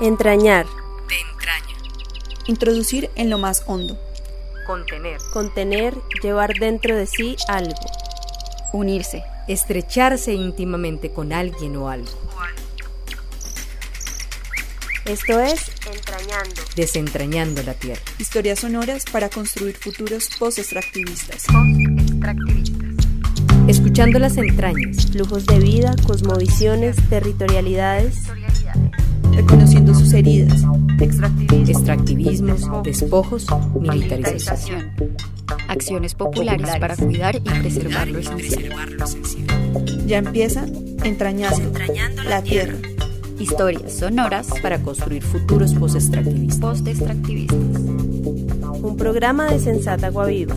Entrañar. De entraña. Introducir en lo más hondo. Contener. Contener, llevar dentro de sí algo. Unirse. Estrecharse íntimamente con alguien o algo. Esto es Entrañando. Desentrañando la tierra. Historias sonoras para construir futuros post-extractivistas. Post-extractivistas. Escuchando las entrañas. Flujos de vida, cosmovisiones, territorialidades. Reconociendo sus heridas. Extractivismos, despojos, militarización. Acciones populares para cuidar y preservar lo esencial. Ya empieza Entrañando, la tierra. Historias sonoras para construir futuros post-extractivistas. Un programa de Sensata Guaviva.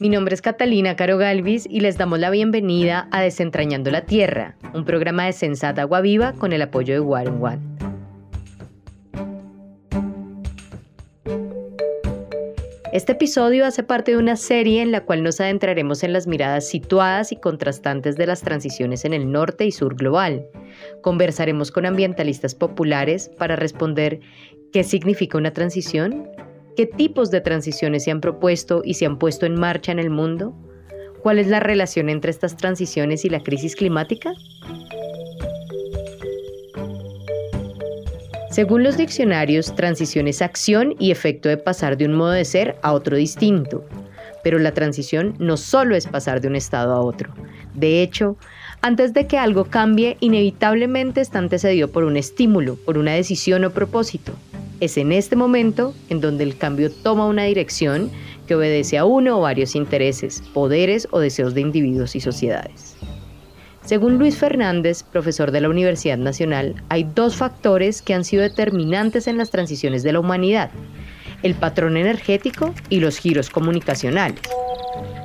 Mi nombre es Catalina Caro Galvis y les damos la bienvenida a Desentrañando la Tierra, un programa de Sensata Agua Viva con el apoyo de Warren One. Este episodio hace parte de una serie en la cual nos adentraremos en las miradas situadas y contrastantes de las transiciones en el norte y sur global. Conversaremos con ambientalistas populares para responder qué significa una transición, qué tipos de transiciones se han propuesto y se han puesto en marcha en el mundo, cuál es la relación entre estas transiciones y la crisis climática. Según los diccionarios, transición es acción y efecto de pasar de un modo de ser a otro distinto. Pero la transición no solo es pasar de un estado a otro. De hecho, antes de que algo cambie, inevitablemente está antecedido por un estímulo, por una decisión o propósito. Es en este momento en donde el cambio toma una dirección que obedece a uno o varios intereses, poderes o deseos de individuos y sociedades. Según Luis Fernández, profesor de la Universidad Nacional, hay dos factores que han sido determinantes en las transiciones de la humanidad, el patrón energético y los giros comunicacionales.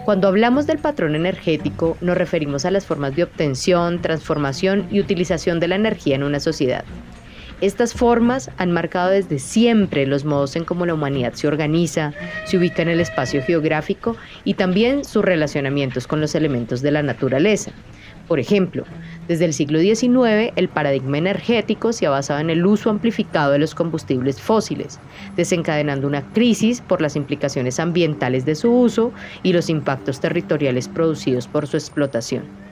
Cuando hablamos del patrón energético, nos referimos a las formas de obtención, transformación y utilización de la energía en una sociedad. Estas formas han marcado desde siempre los modos en cómo la humanidad se organiza, se ubica en el espacio geográfico y también sus relacionamientos con los elementos de la naturaleza. Por ejemplo, desde el siglo XIX el paradigma energético se ha basado en el uso amplificado de los combustibles fósiles, desencadenando una crisis por las implicaciones ambientales de su uso y los impactos territoriales producidos por su explotación.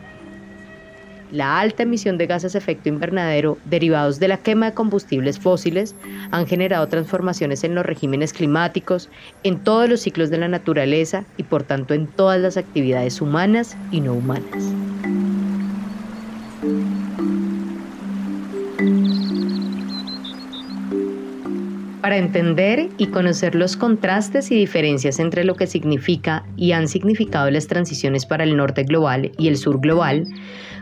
La alta emisión de gases efecto invernadero derivados de la quema de combustibles fósiles han generado transformaciones en los regímenes climáticos, en todos los ciclos de la naturaleza y por tanto en todas las actividades humanas y no humanas. Para entender y conocer los contrastes y diferencias entre lo que significa y han significado las transiciones para el norte global y el sur global,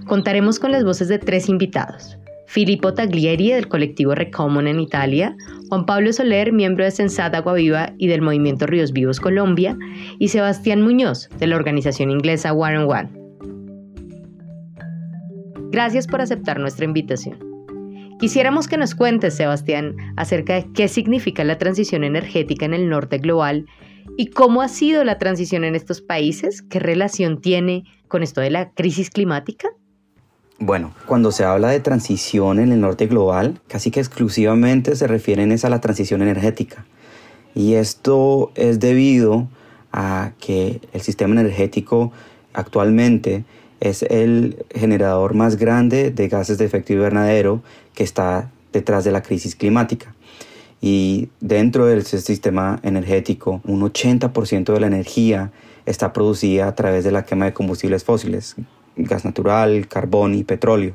contaremos con las voces de tres invitados. Filippo Taglieri del colectivo Recommon en Italia, Juan Pablo Soler, miembro de Sensata Viva y del movimiento Ríos Vivos Colombia, y Sebastián Muñoz, de la organización inglesa One on One. Gracias por aceptar nuestra invitación. Quisiéramos que nos cuentes, Sebastián, acerca de qué significa la transición energética en el norte global y cómo ha sido la transición en estos países, qué relación tiene con esto de la crisis climática. Bueno, cuando se habla de transición en el norte global, casi que exclusivamente se refieren a la transición energética. Y esto es debido a que el sistema energético actualmente es el generador más grande de gases de efecto invernadero que está detrás de la crisis climática. Y dentro del sistema energético, un 80% de la energía está producida a través de la quema de combustibles fósiles, gas natural, carbón y petróleo.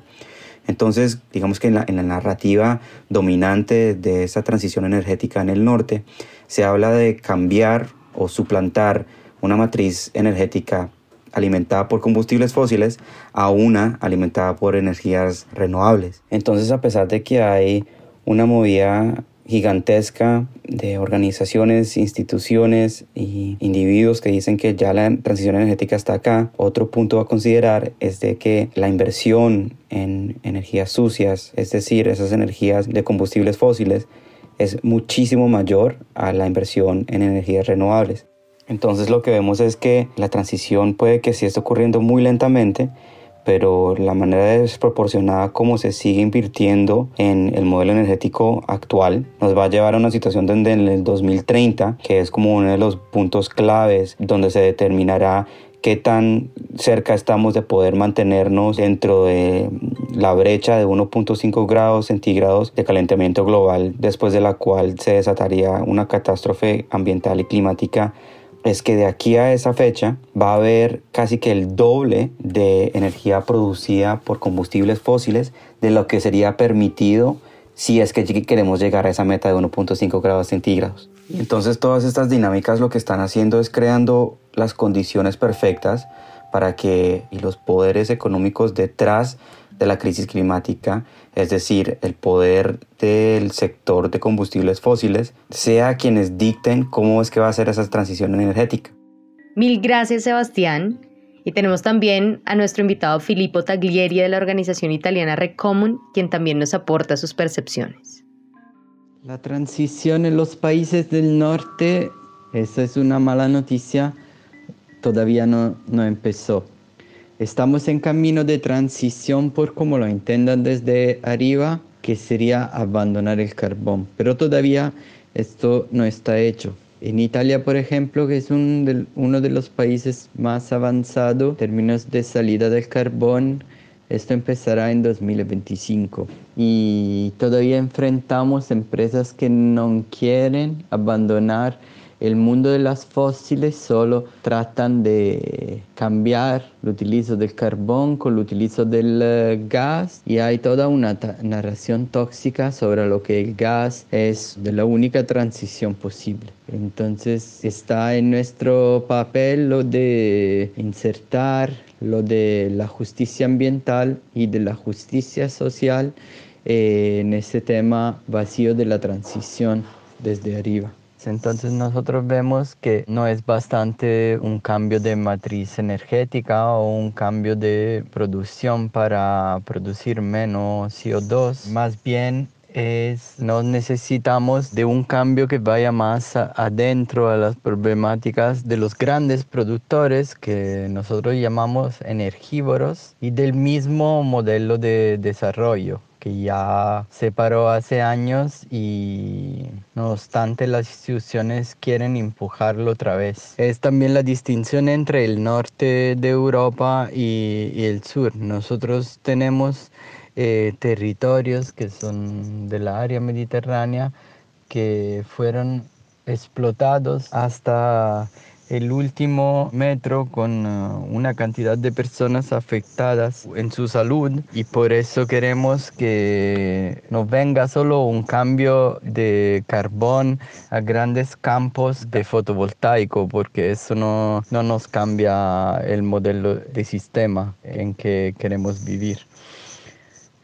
Entonces, digamos que en la, narrativa dominante de esa transición energética en el norte, se habla de cambiar o suplantar una matriz energética alimentada por combustibles fósiles a una alimentada por energías renovables. Entonces, a pesar de que hay una movida gigantesca de organizaciones, instituciones y individuos que dicen que ya la transición energética está acá. Otro punto a considerar es de que la inversión en energías sucias, es decir, esas energías de combustibles fósiles, es muchísimo mayor a la inversión en energías renovables. Entonces lo que vemos es que la transición puede que sí esté ocurriendo muy lentamente, pero la manera desproporcionada como se sigue invirtiendo en el modelo energético actual. Nos va a llevar a una situación donde en el 2030, que es como uno de los puntos claves donde se determinará qué tan cerca estamos de poder mantenernos dentro de la brecha de 1.5 grados centígrados de calentamiento global, después de la cual se desataría una catástrofe ambiental y climática es que de aquí a esa fecha va a haber casi que el doble de energía producida por combustibles fósiles de lo que sería permitido si es que queremos llegar a esa meta de 1.5 grados centígrados. Entonces todas estas dinámicas lo que están haciendo es creando las condiciones perfectas para que los poderes económicos detrás de la crisis climática, es decir, el poder del sector de combustibles fósiles, sea quienes dicten cómo es que va a ser esa transición energética. Mil gracias, Sebastián. Y tenemos también a nuestro invitado Filippo Taglieri de la organización italiana Recomun, quien también nos aporta sus percepciones. La transición en los países del norte, esa es una mala noticia, todavía no, no empezó. Estamos en camino de transición por como lo entendan desde arriba, que sería abandonar el carbón, pero todavía esto no está hecho. En Italia, por ejemplo, que es uno de los países más avanzados en términos de salida del carbón, esto empezará en 2025 y todavía enfrentamos empresas que no quieren abandonar el mundo de las fósiles solo tratan de cambiar el utilizo del carbón con el utilizo del eh, gas y hay toda una narración tóxica sobre lo que el gas es de la única transición posible. Entonces está en nuestro papel lo de insertar lo de la justicia ambiental y de la justicia social eh, en ese tema vacío de la transición desde arriba. Entonces nosotros vemos que no es bastante un cambio de matriz energética o un cambio de producción para producir menos CO2, más bien es, no necesitamos de un cambio que vaya más adentro a las problemáticas de los grandes productores que nosotros llamamos energívoros y del mismo modelo de desarrollo que ya se paró hace años y no obstante las instituciones quieren empujarlo otra vez. Es también la distinción entre el norte de Europa y, el sur. Nosotros tenemos eh, territorios que son de la área mediterránea que fueron explotados hasta el último metro con uh, una cantidad de personas afectadas en su salud y por eso queremos que no venga solo un cambio de carbón a grandes campos de fotovoltaico porque eso no, no nos cambia el modelo de sistema en que queremos vivir.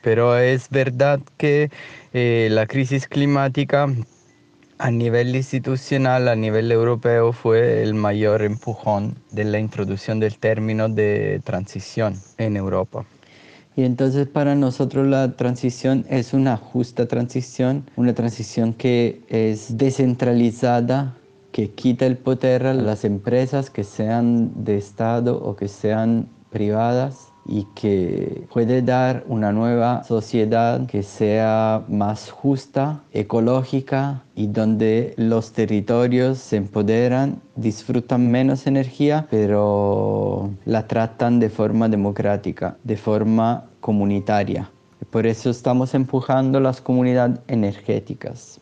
Pero es verdad que eh, la crisis climática a nivel institucional, a nivel europeo, fue el mayor empujón de la introducción del término de transición en Europa. Y entonces para nosotros la transición es una justa transición, una transición que es descentralizada, que quita el poder a las empresas que sean de Estado o que sean privadas y que puede dar una nueva sociedad que sea más justa, ecológica y donde los territorios se empoderan, disfrutan menos energía, pero la tratan de forma democrática, de forma comunitaria. Por eso estamos empujando las comunidades energéticas.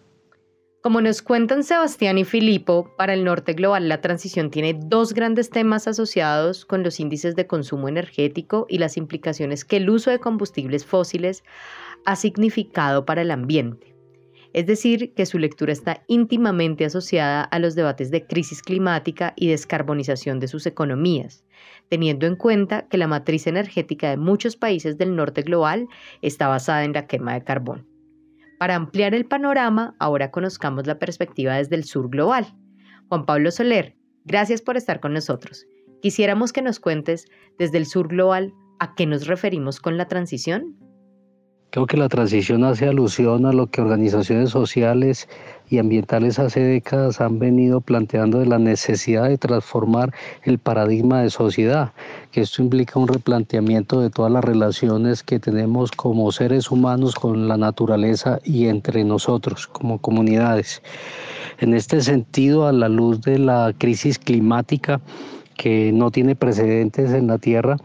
Como nos cuentan Sebastián y Filipo, para el norte global la transición tiene dos grandes temas asociados con los índices de consumo energético y las implicaciones que el uso de combustibles fósiles ha significado para el ambiente. Es decir, que su lectura está íntimamente asociada a los debates de crisis climática y descarbonización de sus economías, teniendo en cuenta que la matriz energética de muchos países del norte global está basada en la quema de carbón. Para ampliar el panorama, ahora conozcamos la perspectiva desde el sur global. Juan Pablo Soler, gracias por estar con nosotros. Quisiéramos que nos cuentes desde el sur global a qué nos referimos con la transición. Creo que la transición hace alusión a lo que organizaciones sociales y ambientales hace décadas han venido planteando de la necesidad de transformar el paradigma de sociedad, que esto implica un replanteamiento de todas las relaciones que tenemos como seres humanos con la naturaleza y entre nosotros como comunidades. En este sentido, a la luz de la crisis climática que no tiene precedentes en la Tierra,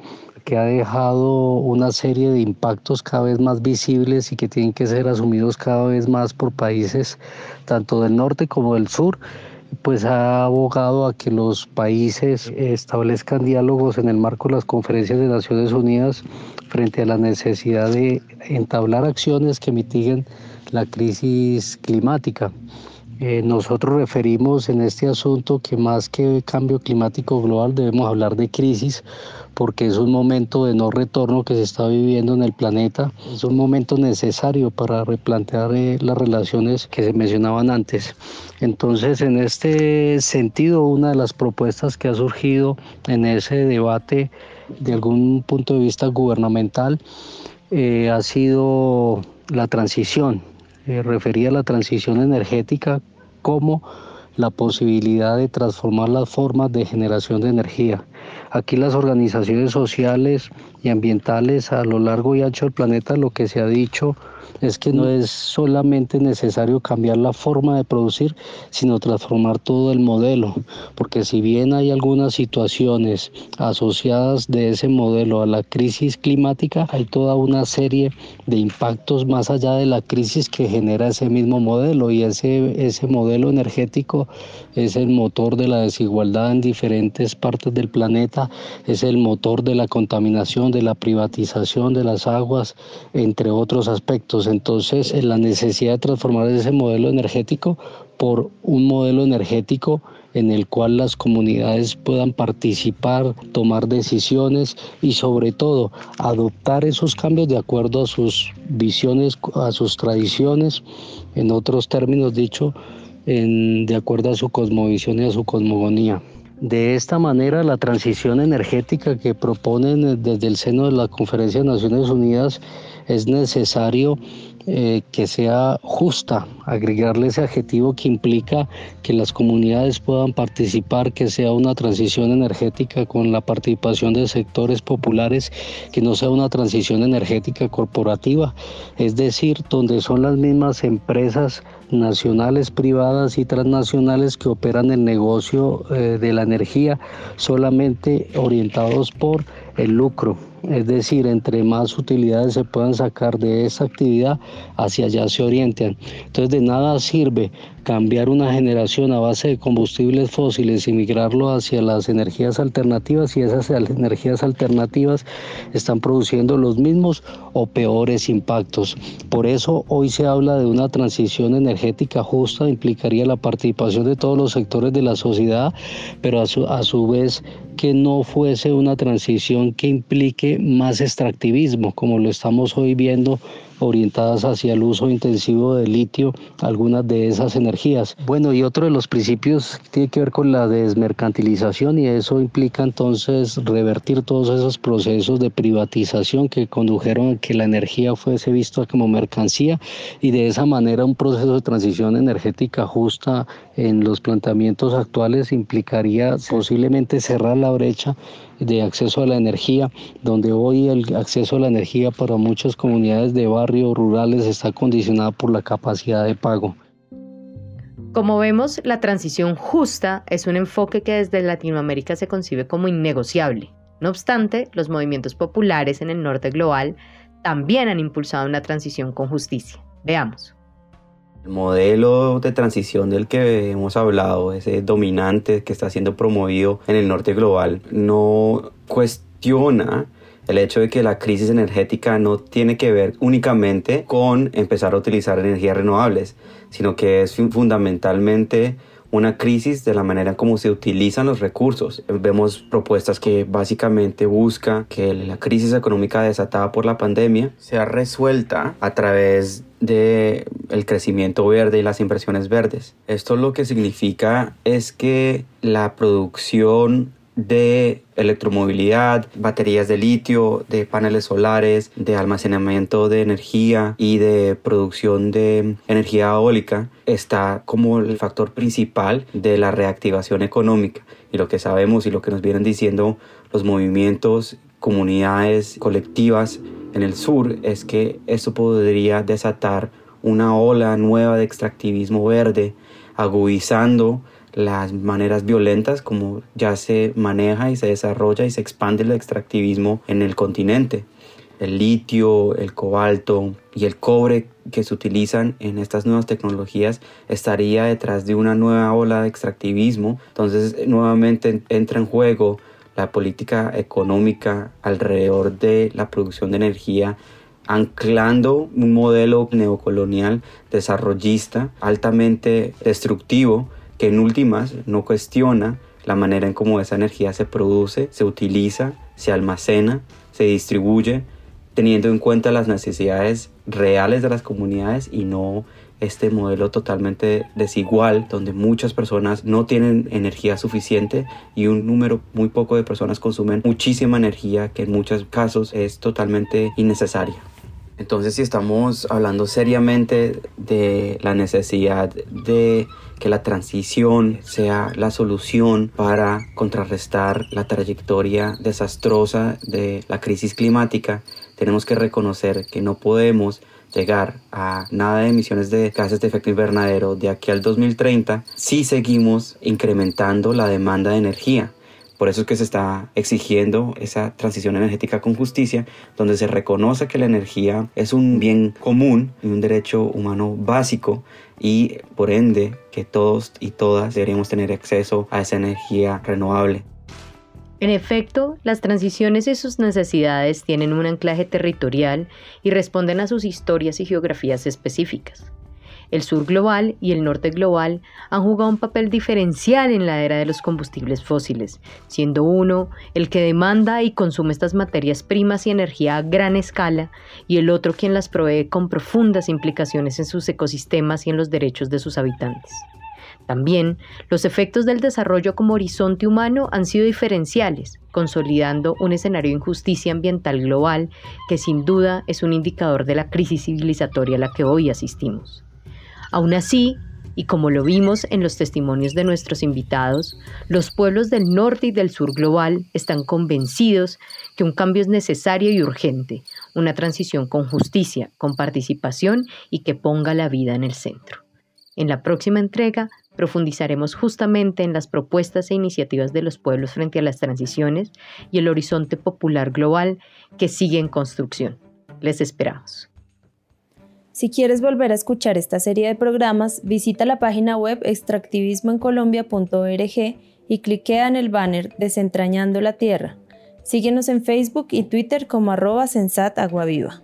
que ha dejado una serie de impactos cada vez más visibles y que tienen que ser asumidos cada vez más por países tanto del norte como del sur, pues ha abogado a que los países establezcan diálogos en el marco de las conferencias de Naciones Unidas frente a la necesidad de entablar acciones que mitiguen la crisis climática. Eh, nosotros referimos en este asunto que más que cambio climático global debemos hablar de crisis porque es un momento de no retorno que se está viviendo en el planeta. Es un momento necesario para replantear eh, las relaciones que se mencionaban antes. Entonces, en este sentido, una de las propuestas que ha surgido en ese debate de algún punto de vista gubernamental eh, ha sido la transición. Eh, refería a la transición energética como la posibilidad de transformar las formas de generación de energía. Aquí las organizaciones sociales y ambientales a lo largo y ancho del planeta lo que se ha dicho es que no es solamente necesario cambiar la forma de producir, sino transformar todo el modelo, porque si bien hay algunas situaciones asociadas de ese modelo a la crisis climática, hay toda una serie de impactos más allá de la crisis que genera ese mismo modelo. Y ese, ese modelo energético es el motor de la desigualdad en diferentes partes del planeta, es el motor de la contaminación, de la privatización de las aguas, entre otros aspectos. Entonces, la necesidad de transformar ese modelo energético por un modelo energético en el cual las comunidades puedan participar, tomar decisiones y sobre todo adoptar esos cambios de acuerdo a sus visiones, a sus tradiciones, en otros términos dicho, de acuerdo a su cosmovisión y a su cosmogonía. De esta manera, la transición energética que proponen desde el seno de la Conferencia de Naciones Unidas es necesario eh, que sea justa, agregarle ese adjetivo que implica que las comunidades puedan participar, que sea una transición energética con la participación de sectores populares, que no sea una transición energética corporativa, es decir, donde son las mismas empresas nacionales, privadas y transnacionales que operan el negocio eh, de la energía solamente orientados por el lucro. Es decir, entre más utilidades se puedan sacar de esa actividad, hacia allá se orientan. Entonces de nada sirve cambiar una generación a base de combustibles fósiles y migrarlo hacia las energías alternativas y esas energías alternativas están produciendo los mismos o peores impactos. Por eso hoy se habla de una transición energética justa, implicaría la participación de todos los sectores de la sociedad, pero a su, a su vez que no fuese una transición que implique más extractivismo, como lo estamos hoy viendo orientadas hacia el uso intensivo de litio, algunas de esas energías. Bueno, y otro de los principios tiene que ver con la desmercantilización y eso implica entonces revertir todos esos procesos de privatización que condujeron a que la energía fuese vista como mercancía y de esa manera un proceso de transición energética justa en los planteamientos actuales implicaría posiblemente cerrar la brecha de acceso a la energía, donde hoy el acceso a la energía para muchas comunidades de barrios rurales está condicionada por la capacidad de pago. Como vemos, la transición justa es un enfoque que desde Latinoamérica se concibe como innegociable. No obstante, los movimientos populares en el norte global también han impulsado una transición con justicia. Veamos. El modelo de transición del que hemos hablado, ese dominante que está siendo promovido en el norte global, no cuestiona el hecho de que la crisis energética no tiene que ver únicamente con empezar a utilizar energías renovables, sino que es fundamentalmente una crisis de la manera como se utilizan los recursos. Vemos propuestas que básicamente busca que la crisis económica desatada por la pandemia sea resuelta a través de el crecimiento verde y las inversiones verdes. Esto lo que significa es que la producción de electromovilidad, baterías de litio, de paneles solares, de almacenamiento de energía y de producción de energía eólica está como el factor principal de la reactivación económica. Y lo que sabemos y lo que nos vienen diciendo los movimientos, comunidades colectivas en el sur es que esto podría desatar una ola nueva de extractivismo verde, agudizando las maneras violentas como ya se maneja y se desarrolla y se expande el extractivismo en el continente. El litio, el cobalto y el cobre que se utilizan en estas nuevas tecnologías estaría detrás de una nueva ola de extractivismo. Entonces nuevamente entra en juego la política económica alrededor de la producción de energía anclando un modelo neocolonial desarrollista altamente destructivo que en últimas no cuestiona la manera en cómo esa energía se produce, se utiliza, se almacena, se distribuye, teniendo en cuenta las necesidades reales de las comunidades y no este modelo totalmente desigual donde muchas personas no tienen energía suficiente y un número muy poco de personas consumen muchísima energía que en muchos casos es totalmente innecesaria. Entonces, si estamos hablando seriamente de la necesidad de que la transición sea la solución para contrarrestar la trayectoria desastrosa de la crisis climática, tenemos que reconocer que no podemos llegar a nada de emisiones de gases de efecto invernadero de aquí al 2030 si seguimos incrementando la demanda de energía. Por eso es que se está exigiendo esa transición energética con justicia, donde se reconoce que la energía es un bien común y un derecho humano básico y por ende que todos y todas deberíamos tener acceso a esa energía renovable. En efecto, las transiciones y sus necesidades tienen un anclaje territorial y responden a sus historias y geografías específicas. El sur global y el norte global han jugado un papel diferencial en la era de los combustibles fósiles, siendo uno el que demanda y consume estas materias primas y energía a gran escala y el otro quien las provee con profundas implicaciones en sus ecosistemas y en los derechos de sus habitantes. También, los efectos del desarrollo como horizonte humano han sido diferenciales, consolidando un escenario de injusticia ambiental global que sin duda es un indicador de la crisis civilizatoria a la que hoy asistimos. Aún así, y como lo vimos en los testimonios de nuestros invitados, los pueblos del norte y del sur global están convencidos que un cambio es necesario y urgente, una transición con justicia, con participación y que ponga la vida en el centro. En la próxima entrega profundizaremos justamente en las propuestas e iniciativas de los pueblos frente a las transiciones y el horizonte popular global que sigue en construcción. Les esperamos. Si quieres volver a escuchar esta serie de programas, visita la página web extractivismoencolombia.org y cliquea en el banner Desentrañando la Tierra. Síguenos en Facebook y Twitter como arroba Sensat Viva.